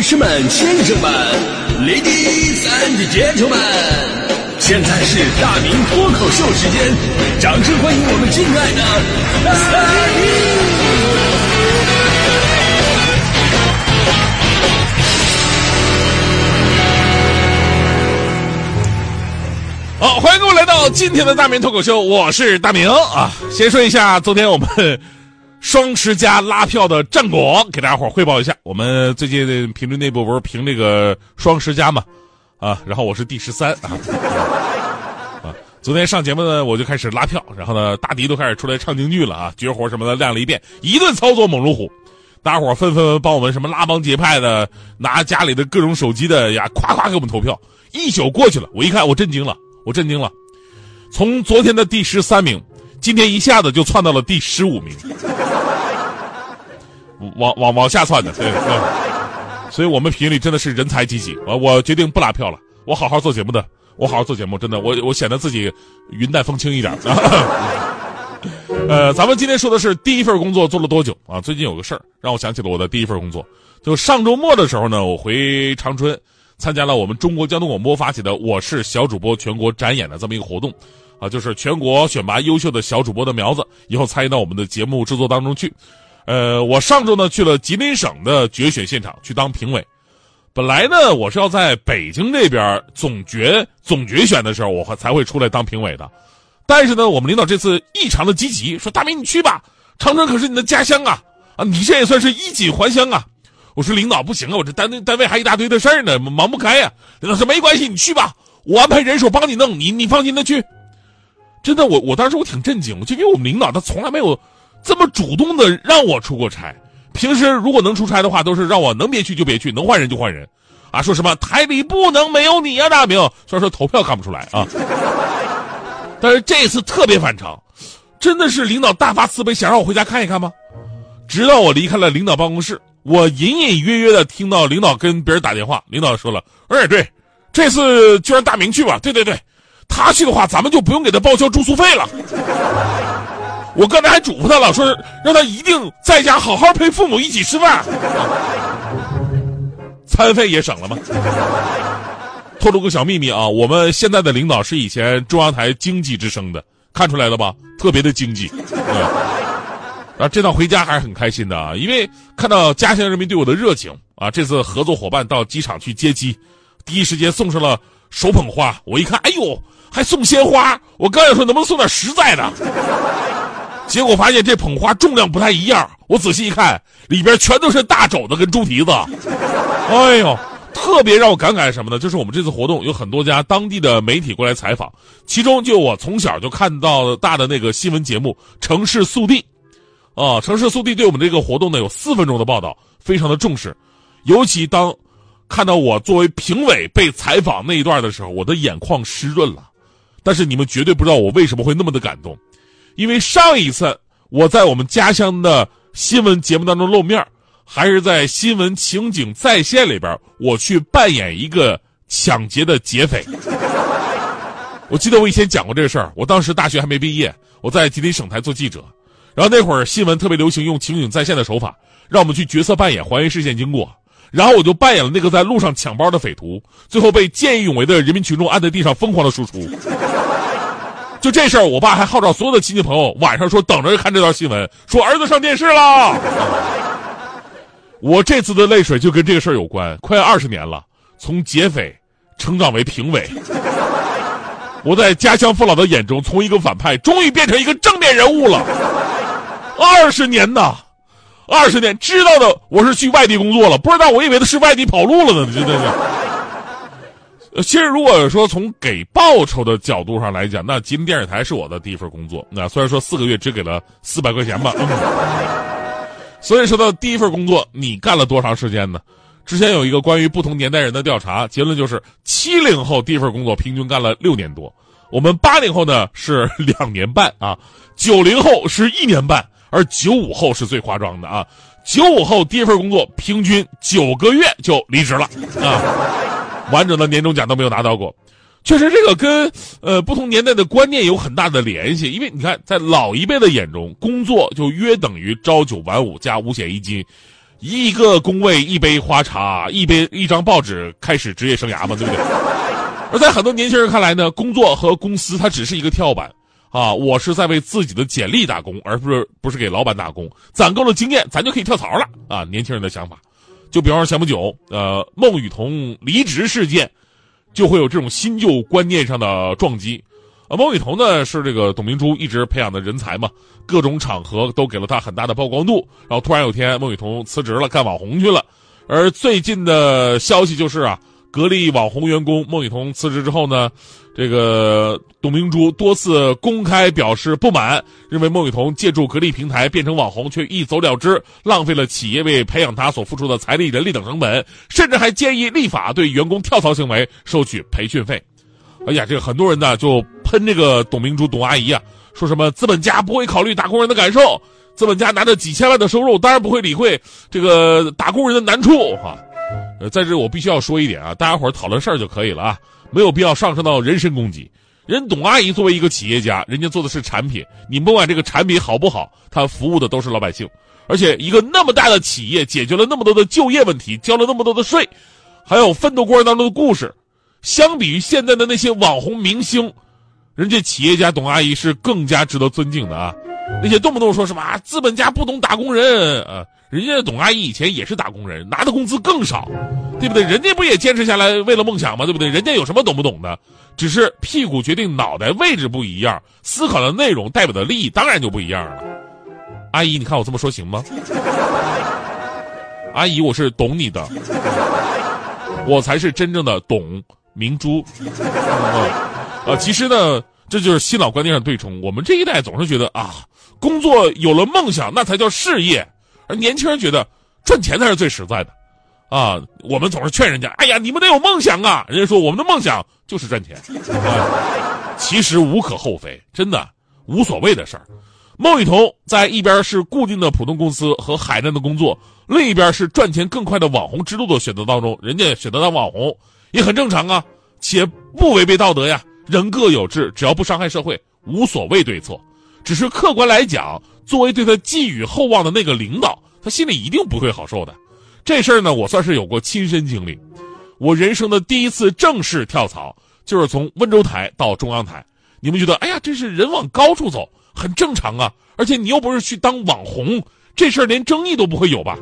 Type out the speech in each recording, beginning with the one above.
女士们、先生们，Ladies and Gentlemen，现在是大明脱口秀时间，掌声欢迎我们敬爱的大明。好，欢迎各位来到今天的大明脱口秀，我是大明啊。先说一下，昨天我们。双十佳拉票的战果，给大家伙汇报一下。我们最近评论内部不是评这个双十佳嘛，啊，然后我是第十三啊。啊，昨天上节目呢，我就开始拉票，然后呢，大迪都开始出来唱京剧了啊，绝活什么的亮了一遍，一顿操作猛如虎，大家伙纷纷帮我们什么拉帮结派的，拿家里的各种手机的呀，夸夸给我们投票。一宿过去了，我一看，我震惊了，我震惊了，从昨天的第十三名，今天一下子就窜到了第十五名。往往往下窜的，对，所以我们频率真的是人才济济。我我决定不拉票了，我好好做节目的，我好好做节目，真的，我我显得自己云淡风轻一点。呃，咱们今天说的是第一份工作做了多久啊？最近有个事儿让我想起了我的第一份工作，就上周末的时候呢，我回长春参加了我们中国交通广播发起的“我是小主播”全国展演的这么一个活动，啊，就是全国选拔优秀的小主播的苗子，以后参与到我们的节目制作当中去。呃，我上周呢去了吉林省的决选现场去当评委，本来呢我是要在北京这边总决总决选的时候，我才会出来当评委的，但是呢，我们领导这次异常的积极，说大明你去吧，长春可是你的家乡啊，啊，你这也算是衣锦还乡啊。我说领导不行啊，我这单单位还一大堆的事儿呢，忙不开呀。领导说没关系，你去吧，我安排人手帮你弄，你你放心的去。真的，我我当时我挺震惊，就因为我们领导他从来没有。这么主动的让我出过差，平时如果能出差的话，都是让我能别去就别去，能换人就换人，啊，说什么台里不能没有你呀，大明。虽然说投票看不出来啊，但是这次特别反常，真的是领导大发慈悲，想让我回家看一看吗？直到我离开了领导办公室，我隐隐约约的听到领导跟别人打电话，领导说了，哎，对，这次就让大明去吧，对对对，他去的话，咱们就不用给他报销住宿费了。我刚才还嘱咐他了，说让他一定在家好好陪父母一起吃饭，餐费也省了吗？透露个小秘密啊，我们现在的领导是以前中央台经济之声的，看出来了吧？特别的经济。啊，这趟回家还是很开心的啊，因为看到家乡人民对我的热情啊。这次合作伙伴到机场去接机，第一时间送上了手捧花。我一看，哎呦，还送鲜花！我刚想说能不能送点实在的。结果发现这捧花重量不太一样，我仔细一看，里边全都是大肘子跟猪蹄子。哎呦，特别让我感慨什么呢？就是我们这次活动有很多家当地的媒体过来采访，其中就我从小就看到大的那个新闻节目《城市速递》，啊，《城市速递》对我们这个活动呢有四分钟的报道，非常的重视。尤其当看到我作为评委被采访那一段的时候，我的眼眶湿润了。但是你们绝对不知道我为什么会那么的感动。因为上一次我在我们家乡的新闻节目当中露面，还是在新闻情景再现里边，我去扮演一个抢劫的劫匪。我记得我以前讲过这个事儿，我当时大学还没毕业，我在吉林省台做记者，然后那会儿新闻特别流行用情景再现的手法，让我们去角色扮演，还原事件经过，然后我就扮演了那个在路上抢包的匪徒，最后被见义勇为的人民群众按在地上疯狂的输出。就这事儿，我爸还号召所有的亲戚朋友晚上说等着看这条新闻，说儿子上电视了。我这次的泪水就跟这个事儿有关，快二十年了，从劫匪成长为评委，我在家乡父老的眼中，从一个反派终于变成一个正面人物了。二十年呐，二十年，知道的我是去外地工作了，不知道我以为他是外地跑路了呢，真的是。其实如果说从给报酬的角度上来讲，那吉林电视台是我的第一份工作。那虽然说四个月只给了四百块钱吧，所以说到第一份工作，你干了多长时间呢？之前有一个关于不同年代人的调查，结论就是七零后第一份工作平均干了六年多，我们八零后呢是两年半啊，九零后是一年半，而九五后是最夸张的啊，九五后第一份工作平均九个月就离职了啊。完整的年终奖都没有拿到过，确实这个跟呃不同年代的观念有很大的联系。因为你看，在老一辈的眼中，工作就约等于朝九晚五加五险一金，一个工位，一杯花茶，一杯一张报纸，开始职业生涯嘛，对不对？而在很多年轻人看来呢，工作和公司它只是一个跳板啊，我是在为自己的简历打工，而不是不是给老板打工。攒够了经验，咱就可以跳槽了啊！年轻人的想法，就比方说前不久，呃，孟雨桐离职事件，就会有这种新旧观念上的撞击。啊，孟雨桐呢是这个董明珠一直培养的人才嘛，各种场合都给了他很大的曝光度。然后突然有天，孟雨桐辞职了，干网红去了。而最近的消息就是啊，格力网红员工孟雨桐辞职之后呢，这个董明珠多次公开表示不满，认为孟雨桐借助格力平台变成网红却一走了之，浪费了企业为培养他所付出的财力、人力等成本，甚至还建议立法对员工跳槽行为收取培训费。哎呀，这个很多人呢就喷这个董明珠董阿姨啊，说什么资本家不会考虑打工人的感受，资本家拿着几千万的收入，当然不会理会这个打工人的难处哈。呃，在这我必须要说一点啊，大家伙儿讨论事儿就可以了啊，没有必要上升到人身攻击。人董阿姨作为一个企业家，人家做的是产品，你甭管这个产品好不好，她服务的都是老百姓，而且一个那么大的企业，解决了那么多的就业问题，交了那么多的税，还有奋斗过程当中的故事。相比于现在的那些网红明星，人家企业家董阿姨是更加值得尊敬的啊！那些动不动说什么啊资本家不懂打工人啊，人家董阿姨以前也是打工人，拿的工资更少，对不对？人家不也坚持下来为了梦想吗？对不对？人家有什么懂不懂的？只是屁股决定脑袋位置不一样，思考的内容代表的利益当然就不一样了。阿姨，你看我这么说行吗？阿姨，我是懂你的，我才是真正的懂。明珠，呃，其实呢，这就是新老观念上对冲。我们这一代总是觉得啊，工作有了梦想，那才叫事业；而年轻人觉得赚钱才是最实在的。啊，我们总是劝人家，哎呀，你们得有梦想啊！人家说我们的梦想就是赚钱。其实无可厚非，真的无所谓的事儿。孟雨桐在一边是固定的普通公司和海量的工作，另一边是赚钱更快的网红之路的选择当中，人家选择当网红。也很正常啊，且不违背道德呀。人各有志，只要不伤害社会，无所谓对错。只是客观来讲，作为对他寄予厚望的那个领导，他心里一定不会好受的。这事儿呢，我算是有过亲身经历。我人生的第一次正式跳槽，就是从温州台到中央台。你们觉得，哎呀，这是人往高处走，很正常啊。而且你又不是去当网红，这事儿连争议都不会有吧？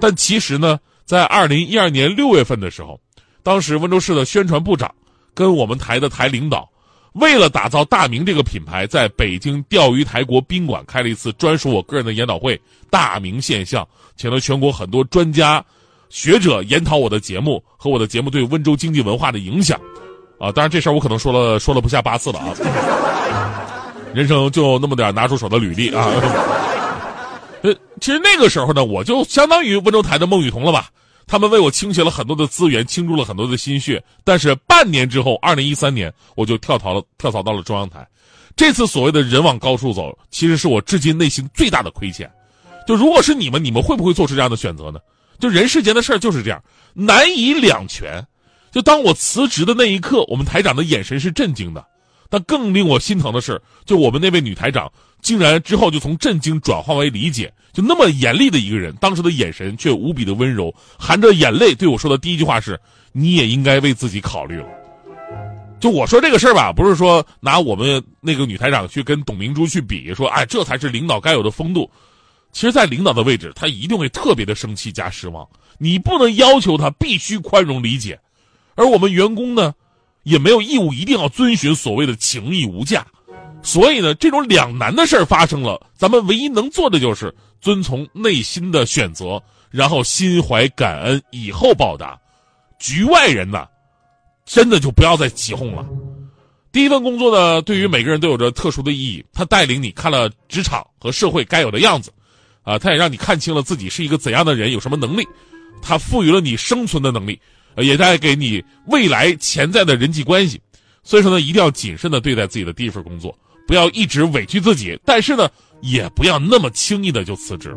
但其实呢，在二零一二年六月份的时候。当时温州市的宣传部长跟我们台的台领导，为了打造大明这个品牌，在北京钓鱼台国宾馆开了一次专属我个人的研讨会——大明现象，请了全国很多专家学者研讨我的节目和我的节目对温州经济文化的影响。啊，当然这事儿我可能说了说了不下八次了啊。人生就那么点拿出手的履历啊。呃，其实那个时候呢，我就相当于温州台的孟雨桐了吧。他们为我倾斜了很多的资源，倾注了很多的心血，但是半年之后，二零一三年，我就跳槽了，跳槽到了中央台。这次所谓的人往高处走，其实是我至今内心最大的亏欠。就如果是你们，你们会不会做出这样的选择呢？就人世间的事儿就是这样，难以两全。就当我辞职的那一刻，我们台长的眼神是震惊的。但更令我心疼的是，就我们那位女台长，竟然之后就从震惊转化为理解。就那么严厉的一个人，当时的眼神却无比的温柔，含着眼泪对我说的第一句话是：“你也应该为自己考虑了。”就我说这个事儿吧，不是说拿我们那个女台长去跟董明珠去比，说哎，这才是领导该有的风度。其实，在领导的位置，他一定会特别的生气加失望。你不能要求他必须宽容理解，而我们员工呢？也没有义务一定要遵循所谓的情义无价，所以呢，这种两难的事儿发生了，咱们唯一能做的就是遵从内心的选择，然后心怀感恩，以后报答。局外人呢，真的就不要再起哄了。第一份工作呢，对于每个人都有着特殊的意义，它带领你看了职场和社会该有的样子，啊，它也让你看清了自己是一个怎样的人，有什么能力，它赋予了你生存的能力。也带给你未来潜在的人际关系，所以说呢，一定要谨慎的对待自己的第一份工作，不要一直委屈自己，但是呢，也不要那么轻易的就辞职。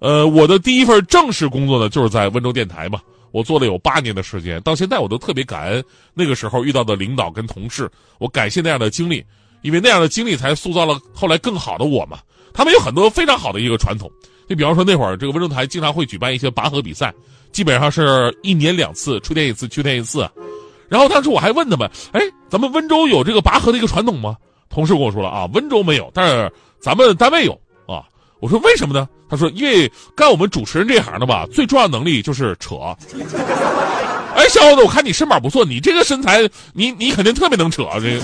呃，我的第一份正式工作呢，就是在温州电台嘛，我做了有八年的时间，到现在我都特别感恩那个时候遇到的领导跟同事，我感谢那样的经历，因为那样的经历才塑造了后来更好的我嘛。他们有很多非常好的一个传统，就比方说那会儿这个温州台经常会举办一些拔河比赛，基本上是一年两次，春天一次，秋天一次。然后当时我还问他们，哎，咱们温州有这个拔河的一个传统吗？同事跟我说了啊，温州没有，但是咱们单位有啊。我说为什么呢？他说因为干我们主持人这行的吧，最重要能力就是扯。哎，小伙子，我看你身板不错，你这个身材，你你肯定特别能扯这个。